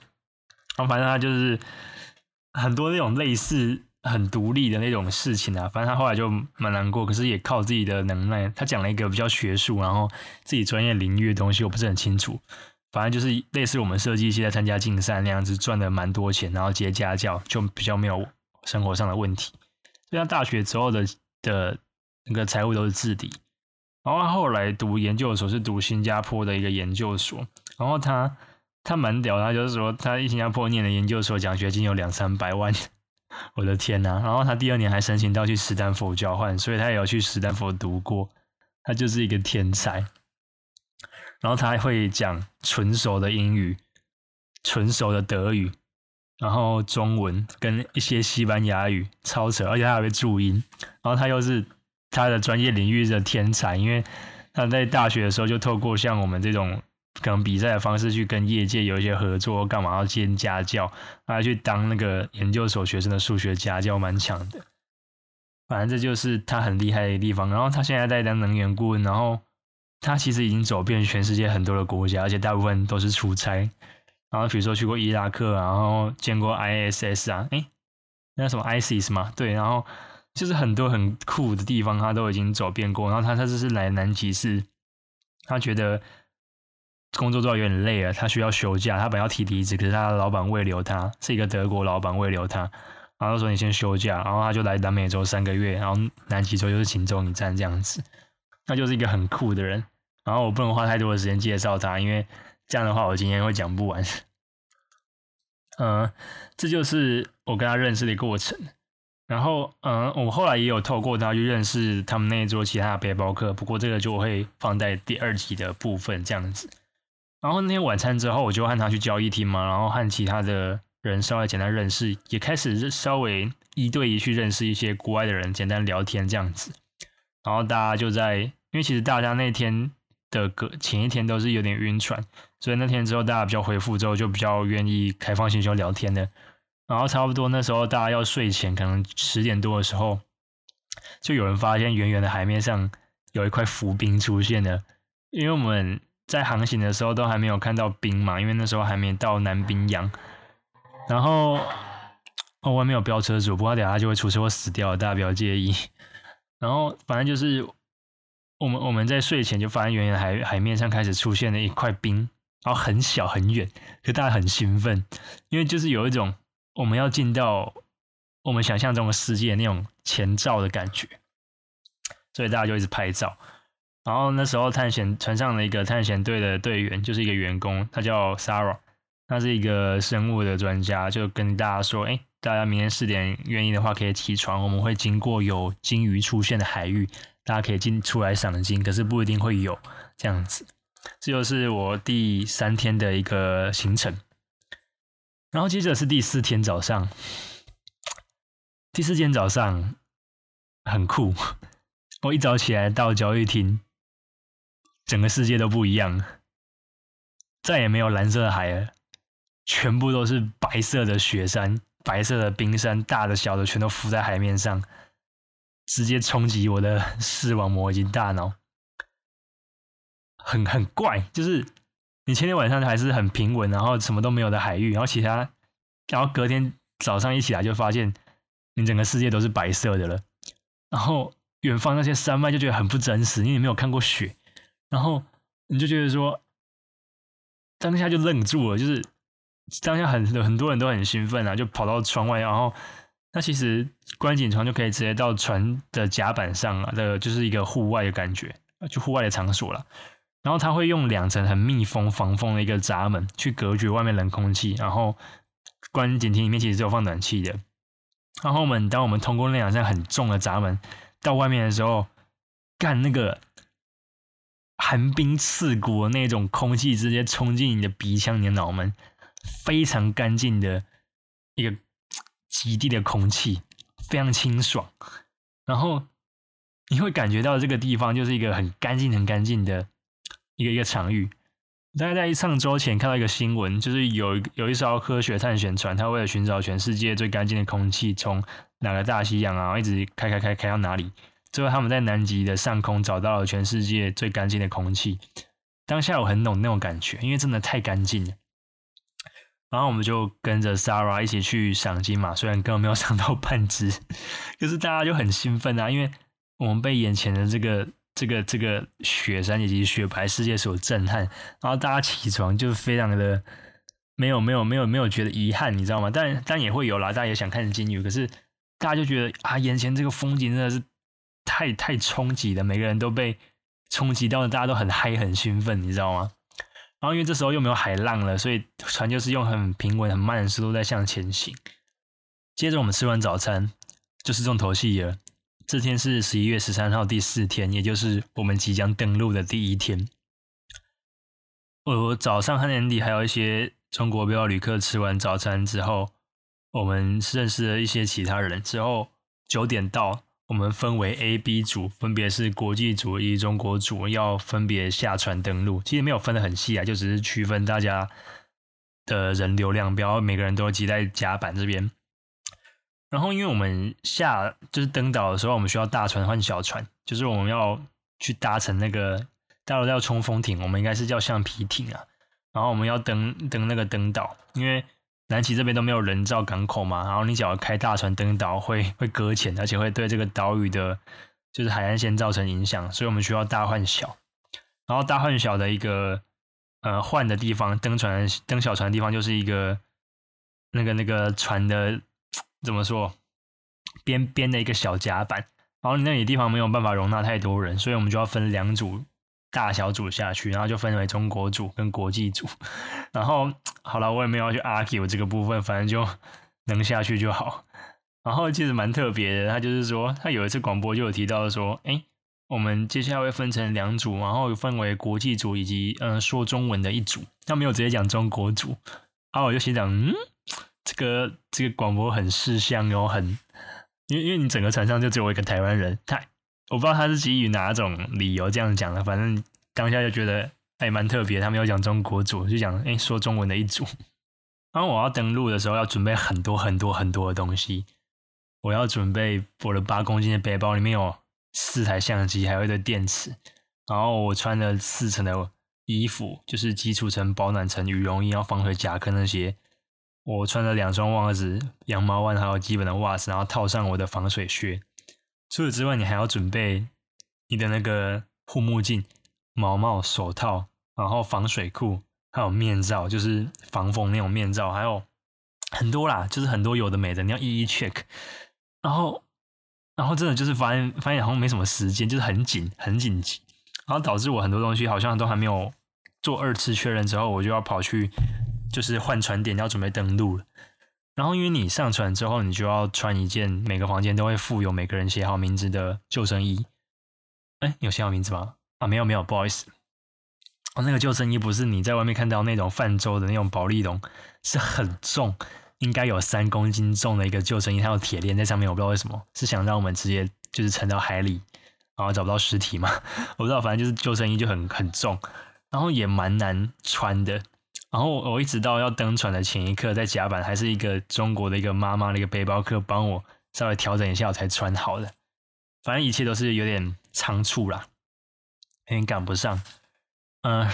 然后反正他就是很多那种类似很独立的那种事情啊，反正他后来就蛮难过，可是也靠自己的能耐。他讲了一个比较学术，然后自己专业领域的东西，我不是很清楚。反正就是类似我们设计系在参加竞赛那样子，赚了蛮多钱，然后接家教，就比较没有生活上的问题。所以他大学之后的的那个财务都是自理。然后他后来读研究所是读新加坡的一个研究所，然后他。他蛮屌，他就是说，他一新加坡念的研究所奖学金有两三百万，(laughs) 我的天呐！然后他第二年还申请到去史丹佛交换，所以他也有去史丹佛读过。他就是一个天才。然后他还会讲纯熟的英语、纯熟的德语，然后中文跟一些西班牙语，超扯！而且他还会注音。然后他又是他的专业领域的天才，因为他在大学的时候就透过像我们这种。可能比赛的方式去跟业界有一些合作，干嘛要兼家教，还去当那个研究所学生的数学家教，蛮强的。反正这就是他很厉害的地方。然后他现在在当能源顾问，然后他其实已经走遍全世界很多的国家，而且大部分都是出差。然后比如说去过伊拉克，然后见过 ISS 啊，诶，那什么 ISIS 嘛，对，然后就是很多很酷的地方，他都已经走遍过。然后他他这是来南极是，他觉得。工作做有点累了，他需要休假。他本要提离职，可是他的老板未留他，是一个德国老板未留他，然后说你先休假，然后他就来南美洲三个月，然后南极洲就是晴州一站这样子，他就是一个很酷的人。然后我不能花太多的时间介绍他，因为这样的话我今天会讲不完。嗯，这就是我跟他认识的过程。然后嗯，我后来也有透过他去认识他们那一桌其他的背包客，不过这个就会放在第二集的部分这样子。然后那天晚餐之后，我就和他去交易厅嘛，然后和其他的人稍微简单认识，也开始稍微一对一去认识一些国外的人，简单聊天这样子。然后大家就在，因为其实大家那天的隔前一天都是有点晕船，所以那天之后大家比较恢复之后，就比较愿意开放心胸聊天的。然后差不多那时候大家要睡前，可能十点多的时候，就有人发现远远的海面上有一块浮冰出现了，因为我们。在航行的时候都还没有看到冰嘛，因为那时候还没到南冰洋。然后，哦，外面有飙车主，不过等下就会出车祸死掉，大家不要介意。然后，反正就是我们我们在睡前就发现，远远海海面上开始出现了一块冰，然后很小很远，可大家很兴奋，因为就是有一种我们要进到我们想象中的世界那种前兆的感觉，所以大家就一直拍照。然后那时候探险船上的一个探险队的队员就是一个员工，他叫 Sarah，他是一个生物的专家，就跟大家说：“哎，大家明天四点愿意的话可以起床，我们会经过有鲸鱼出现的海域，大家可以进出来赏鲸，可是不一定会有这样子。”这就是我第三天的一个行程。然后接着是第四天早上，第四天早上很酷，我一早起来到交易厅。整个世界都不一样，再也没有蓝色的海了，全部都是白色的雪山、白色的冰山，大的小的全都浮在海面上，直接冲击我的视网膜以及大脑，很很怪。就是你前天晚上还是很平稳，然后什么都没有的海域，然后其他，然后隔天早上一起来就发现，你整个世界都是白色的了，然后远方那些山脉就觉得很不真实，因为你没有看过雪。然后你就觉得说，当下就愣住了，就是当下很很多人都很兴奋啊，就跑到窗外，然后那其实观景窗就可以直接到船的甲板上啊，的就是一个户外的感觉，就户外的场所了。然后它会用两层很密封防风的一个闸门去隔绝外面冷空气，然后关景亭里面其实是有放暖气的。然后我们当我们通过那两扇很重的闸门到外面的时候，干那个寒冰刺骨的那种空气直接冲进你的鼻腔、你的脑门，非常干净的一个极地的空气，非常清爽。然后你会感觉到这个地方就是一个很干净、很干净的。一个一个场域，大概在上周前看到一个新闻，就是有有一艘科学探险船，它为了寻找全世界最干净的空气，从哪个大西洋啊，一直开开开开到哪里，最后他们在南极的上空找到了全世界最干净的空气。当下我很懂那种感觉，因为真的太干净了。然后我们就跟着 Sarah 一起去赏金嘛，虽然根本没有赏到半只，(laughs) 可是大家就很兴奋啊，因为我们被眼前的这个。这个这个雪山以及雪白世界所震撼，然后大家起床就非常的没有没有没有没有觉得遗憾，你知道吗？但但也会有啦，大家也想看鲸鱼，可是大家就觉得啊，眼前这个风景真的是太太冲击了，每个人都被冲击到了，大家都很嗨很兴奋，你知道吗？然后因为这时候又没有海浪了，所以船就是用很平稳很慢的速度在向前行。接着我们吃完早餐，就是重头戏了。这天是十一月十三号，第四天，也就是我们即将登陆的第一天。我早上和 Andy 还有一些中国背包旅客吃完早餐之后，我们认识了一些其他人。之后九点到，我们分为 A、B 组，分别是国际组以及中国组，要分别下船登陆。其实没有分得很细啊，就只是区分大家的人流量，不要每个人都挤在甲板这边。然后，因为我们下就是登岛的时候，我们需要大船换小船，就是我们要去搭乘那个大陆叫冲锋艇，我们应该是叫橡皮艇啊。然后我们要登登那个登岛，因为南极这边都没有人造港口嘛。然后你只要开大船登岛会，会会搁浅，而且会对这个岛屿的，就是海岸线造成影响，所以我们需要大换小。然后大换小的一个呃换的地方，登船登小船的地方就是一个那个那个船的。怎么说？边边的一个小甲板，然后那里地方没有办法容纳太多人，所以我们就要分两组大小组下去，然后就分为中国组跟国际组。然后好了，我也没有要去 argue 这个部分，反正就能下去就好。然后其实蛮特别的，他就是说，他有一次广播就有提到说，哎，我们接下来会分成两组，然后分为国际组以及嗯、说中文的一组。他没有直接讲中国组，然后我就心想，嗯。这个这个广播很识相哟，很，因为因为你整个船上就只有我一个台湾人，他我不知道他是基于哪种理由这样讲的，反正当下就觉得哎蛮特别。他们有讲中国组，就讲哎说中文的一组。(laughs) 然后我要登陆的时候要准备很多很多很多的东西，我要准备我的八公斤的背包，里面有四台相机，还有一堆电池。然后我穿了四层的衣服，就是基础层、保暖层、羽绒衣，要防水夹克那些。我穿了两双袜子、羊毛袜，还有基本的袜子，然后套上我的防水靴。除此之外，你还要准备你的那个护目镜、毛帽、手套，然后防水裤，还有面罩，就是防风那种面罩，还有很多啦，就是很多有的没的，你要一一 check。然后，然后真的就是发现发现好像没什么时间，就是很紧、很紧急，然后导致我很多东西好像都还没有做二次确认之后，我就要跑去。就是换船点要准备登陆了，然后因为你上船之后，你就要穿一件每个房间都会附有每个人写好名字的救生衣。哎，有写好名字吗？啊，没有没有，不好意思。哦，那个救生衣不是你在外面看到那种泛舟的那种保丽龙，是很重，应该有三公斤重的一个救生衣，它有铁链在上面，我不知道为什么，是想让我们直接就是沉到海里，然后找不到尸体吗？我不知道，反正就是救生衣就很很重，然后也蛮难穿的。然后我一直到要登船的前一刻，在甲板还是一个中国的一个妈妈的一个背包客帮我稍微调整一下，我才穿好的。反正一切都是有点仓促啦，有点赶不上。嗯、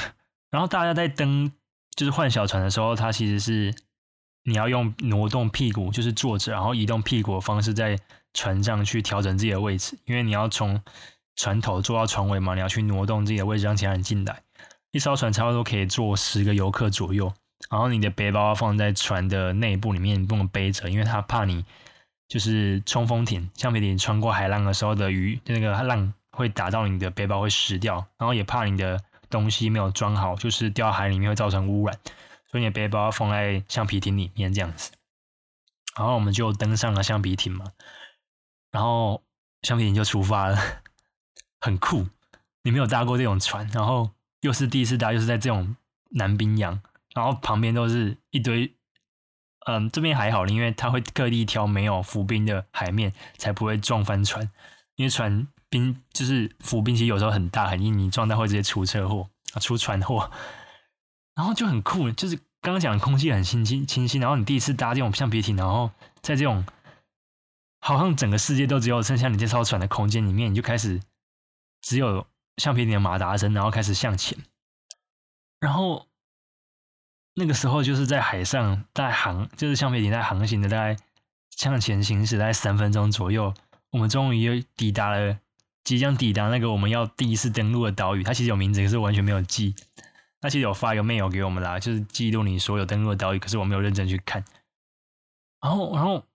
然后大家在登就是换小船的时候，它其实是你要用挪动屁股，就是坐着，然后移动屁股的方式在船上去调整自己的位置，因为你要从船头坐到船尾嘛，你要去挪动自己的位置，让其他人进来。一艘船差不多可以坐十个游客左右，然后你的背包放在船的内部里面，不能背着，因为他怕你就是冲锋艇、橡皮艇穿过海浪的时候的鱼，那个浪会打到你的背包会湿掉，然后也怕你的东西没有装好，就是掉海里面会造成污染，所以你的背包要放在橡皮艇里面这样子。然后我们就登上了橡皮艇嘛，然后橡皮艇就出发了，(laughs) 很酷。你没有搭过这种船，然后又是第一次搭，又是在这种南冰洋，然后旁边都是一堆。嗯，这边还好，因为他会特地挑没有浮冰的海面，才不会撞翻船。因为船冰就是浮冰，其实有时候很大很硬，你撞到会直接出车祸啊，出船祸。然后就很酷，就是刚刚讲的空气很清新清新，然后你第一次搭这种橡皮艇，然后在这种好像整个世界都只有剩下你这艘船的空间里面，你就开始只有橡皮艇的马达声，然后开始向前，然后。那个时候就是在海上在航，就是橡皮艇在航行的，大概向前行驶大概三分钟左右，我们终于又抵达了，即将抵达那个我们要第一次登陆的岛屿。它其实有名字，可是完全没有记。它其实有发一个 mail 给我们啦，就是记录你所有登陆的岛屿，可是我没有认真去看。然后，然后，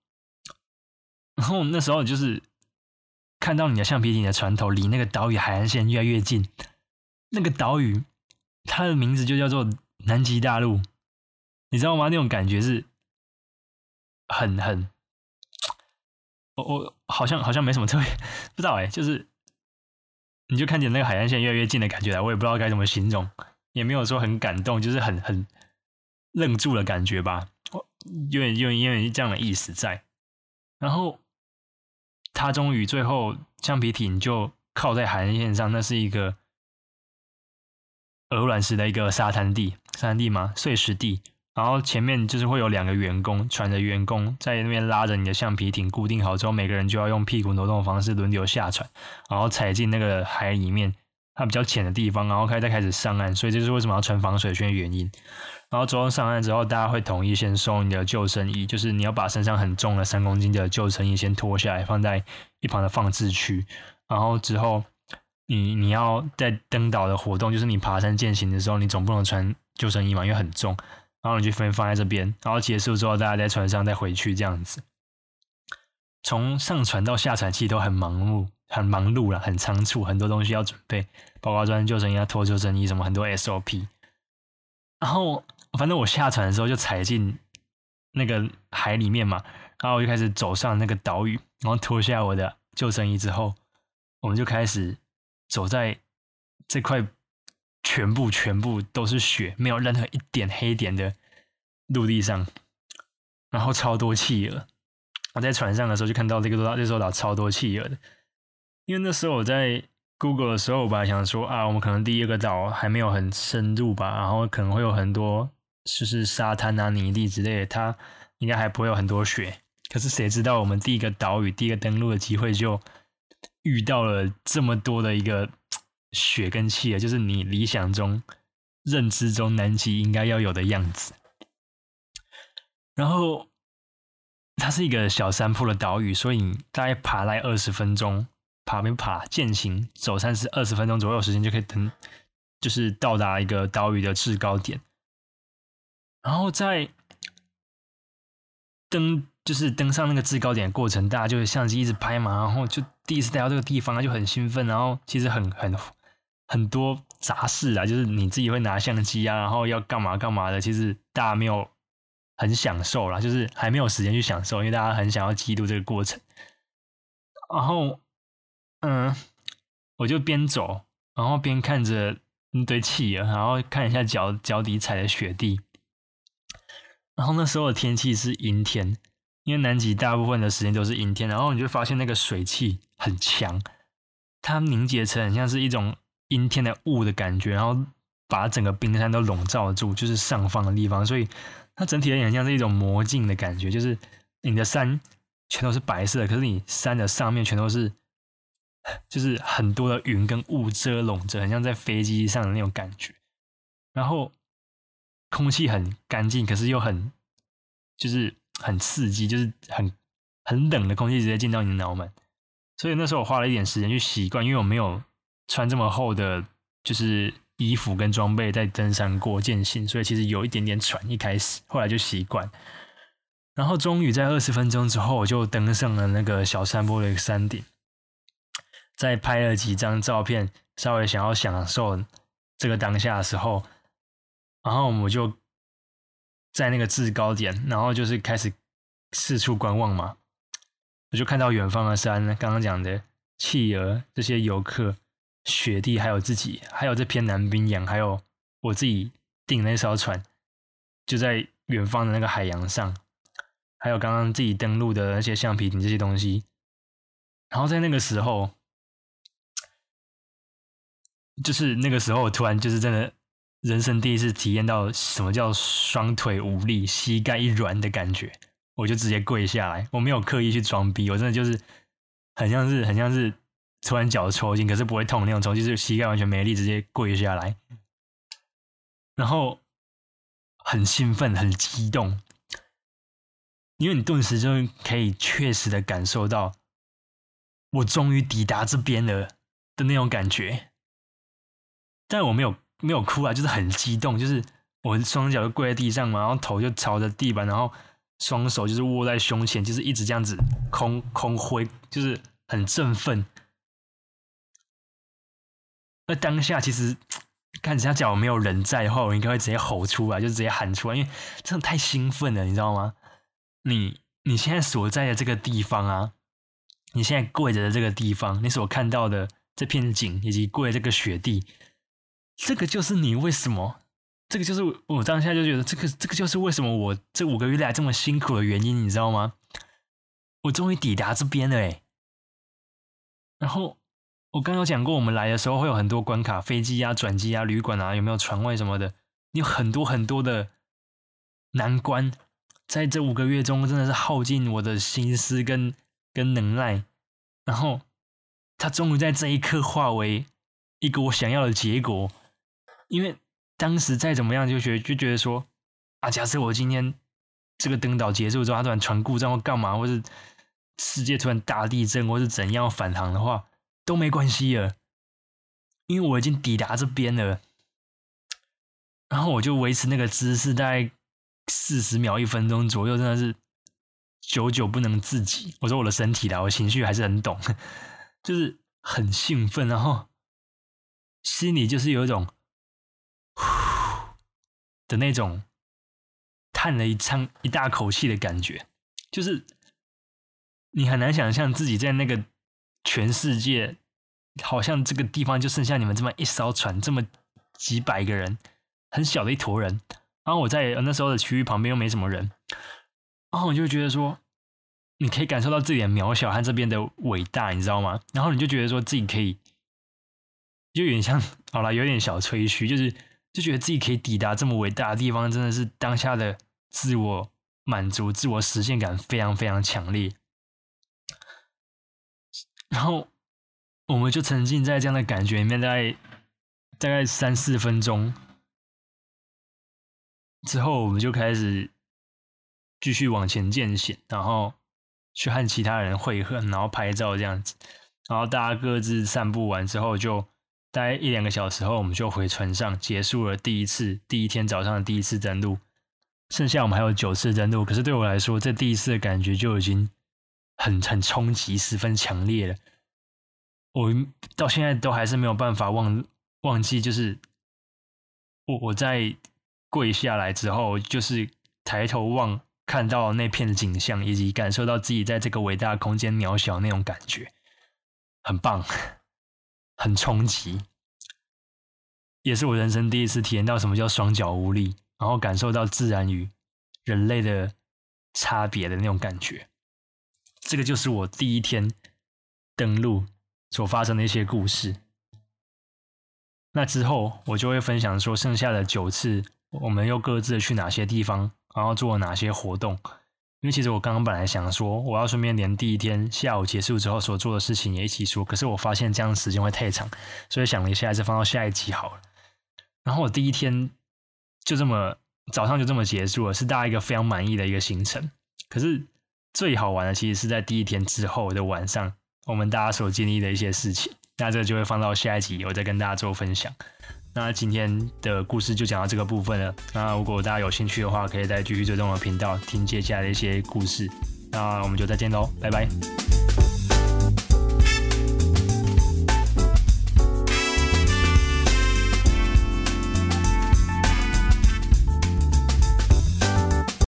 然后那时候就是看到你的橡皮艇的船头离那个岛屿海岸线越来越近，那个岛屿它的名字就叫做。南极大陆，你知道吗？那种感觉是很很，我我好像好像没什么特别，不知道哎，就是你就看见那个海岸线越来越近的感觉了，我也不知道该怎么形容，也没有说很感动，就是很很愣住的感觉吧，因为因为因为这样的意思在，然后他终于最后橡皮艇就靠在海岸线上，那是一个。鹅卵石的一个沙滩地，沙滩地吗？碎石地。然后前面就是会有两个员工，船的员工在那边拉着你的橡皮艇，固定好之后，每个人就要用屁股挪动的方式轮流下船，然后踩进那个海里面，它比较浅的地方，然后开再开始上岸。所以这是为什么要穿防水圈的原因。然后之后上岸之后，大家会统一先收你的救生衣，就是你要把身上很重的三公斤的救生衣先脱下来，放在一旁的放置区。然后之后。你你要在登岛的活动，就是你爬山健行的时候，你总不能穿救生衣嘛，因为很重。然后你就分放在这边，然后结束之后，大家在船上再回去这样子。从上船到下船，其实都很忙碌，很忙碌了，很仓促，很多东西要准备，包括穿救生衣、要脱救生衣什么，很多 SOP。然后反正我下船的时候就踩进那个海里面嘛，然后我就开始走上那个岛屿，然后脱下我的救生衣之后，我们就开始。走在这块全部全部都是雪，没有任何一点黑点的陆地上，然后超多企鹅。我在船上的时候就看到这个岛，这座岛超多企鹅的。因为那时候我在 Google 的时候，我本来想说啊，我们可能第一个岛还没有很深入吧，然后可能会有很多就是沙滩啊、泥地之类的，它应该还不会有很多雪。可是谁知道我们第一个岛屿、第一个登陆的机会就。遇到了这么多的一个雪跟气啊，就是你理想中、认知中南极应该要有的样子。然后它是一个小山坡的岛屿，所以你大概爬来二十分钟，爬没爬，健行走山是二十分钟左右时间就可以登，就是到达一个岛屿的制高点。然后在登。就是登上那个制高点的过程，大家就相机一直拍嘛，然后就第一次来到这个地方，就很兴奋，然后其实很很很多杂事啊，就是你自己会拿相机啊，然后要干嘛干嘛的，其实大家没有很享受啦，就是还没有时间去享受，因为大家很想要记录这个过程。然后，嗯，我就边走，然后边看着一堆气啊，然后看一下脚脚底踩的雪地，然后那时候的天气是阴天。因为南极大部分的时间都是阴天，然后你就发现那个水汽很强，它凝结成很像是一种阴天的雾的感觉，然后把整个冰山都笼罩住，就是上方的地方，所以它整体而言很像是一种魔镜的感觉，就是你的山全都是白色的，可是你山的上面全都是，就是很多的云跟雾遮笼着，很像在飞机上的那种感觉，然后空气很干净，可是又很就是。很刺激，就是很很冷的空气直接进到你的脑门，所以那时候我花了一点时间去习惯，因为我没有穿这么厚的，就是衣服跟装备在登山过健行，所以其实有一点点喘。一开始，后来就习惯。然后终于在二十分钟之后，我就登上了那个小山坡的山顶，在拍了几张照片，稍微想要享受这个当下的时候，然后我就在那个制高点，然后就是开始四处观望嘛。我就看到远方的山，刚刚讲的企鹅、这些游客、雪地，还有自己，还有这片南冰洋，还有我自己订那艘船，就在远方的那个海洋上。还有刚刚自己登陆的那些橡皮艇这些东西，然后在那个时候，就是那个时候，我突然就是真的人生第一次体验到什么叫双腿无力、膝盖一软的感觉，我就直接跪下来，我没有刻意去装逼，我真的就是很像是很像是突然脚抽筋，可是不会痛那种抽筋，就膝盖完全没力，直接跪下来，然后很兴奋，很激动。因为你顿时就可以确实的感受到，我终于抵达这边了的那种感觉，但我没有没有哭啊，就是很激动，就是我双脚就跪在地上嘛，然后头就朝着地板，然后双手就是握在胸前，就是一直这样子空空挥，就是很振奋。那当下其实看人家讲我没有人在的话，我应该会直接吼出来，就直接喊出来，因为真的太兴奋了，你知道吗？你你现在所在的这个地方啊，你现在跪着的这个地方，你所看到的这片景以及跪这个雪地，这个就是你为什么？这个就是我当下就觉得，这个这个就是为什么我这五个月来这么辛苦的原因，你知道吗？我终于抵达这边了诶。然后我刚刚有讲过，我们来的时候会有很多关卡，飞机啊、转机啊、旅馆啊，有没有床位什么的，你有很多很多的难关。在这五个月中，真的是耗尽我的心思跟跟能耐，然后他终于在这一刻化为一个我想要的结果。因为当时再怎么样，就觉就觉得说啊，假设我今天这个登岛结束之后，他突然船故障或干嘛，或是世界突然大地震，或是怎样返航的话，都没关系了，因为我已经抵达这边了。然后我就维持那个姿势，大概。四十秒、一分钟左右，真的是久久不能自己。我说我的身体啦，我情绪还是很懂，(laughs) 就是很兴奋，然后心里就是有一种 (sighs) 的那种叹了一长一大口气的感觉，就是你很难想象自己在那个全世界，好像这个地方就剩下你们这么一艘船，这么几百个人，很小的一坨人。然后我在那时候的区域旁边又没什么人，然后我就觉得说，你可以感受到自己的渺小和这边的伟大，你知道吗？然后你就觉得说自己可以，就有点像，好了，有点小吹嘘，就是就觉得自己可以抵达这么伟大的地方，真的是当下的自我满足、自我实现感非常非常强烈。然后我们就沉浸在这样的感觉里面，大概大概三四分钟。之后，我们就开始继续往前践行，然后去和其他人会合，然后拍照这样子。然后大家各自散步完之后，就待一两个小时后，我们就回船上结束了第一次第一天早上的第一次登陆。剩下我们还有九次登陆，可是对我来说，这第一次的感觉就已经很很冲击，十分强烈了。我到现在都还是没有办法忘忘记，就是我我在。跪下来之后，就是抬头望，看到那片景象，以及感受到自己在这个伟大的空间渺小那种感觉，很棒，很冲击，也是我人生第一次体验到什么叫双脚无力，然后感受到自然与人类的差别的那种感觉。这个就是我第一天登陆所发生的一些故事。那之后，我就会分享说剩下的九次。我们又各自去哪些地方，然后做了哪些活动？因为其实我刚刚本来想说，我要顺便连第一天下午结束之后所做的事情也一起说，可是我发现这样时间会太长，所以想了一下，还是放到下一集好了。然后我第一天就这么早上就这么结束了，是大家一个非常满意的一个行程。可是最好玩的其实是在第一天之后的晚上，我们大家所经历的一些事情。那这个就会放到下一集，我再跟大家做分享。那今天的故事就讲到这个部分了。那如果大家有兴趣的话，可以再继续追踪我的频道，听接下来的一些故事。那我们就再见喽，拜拜。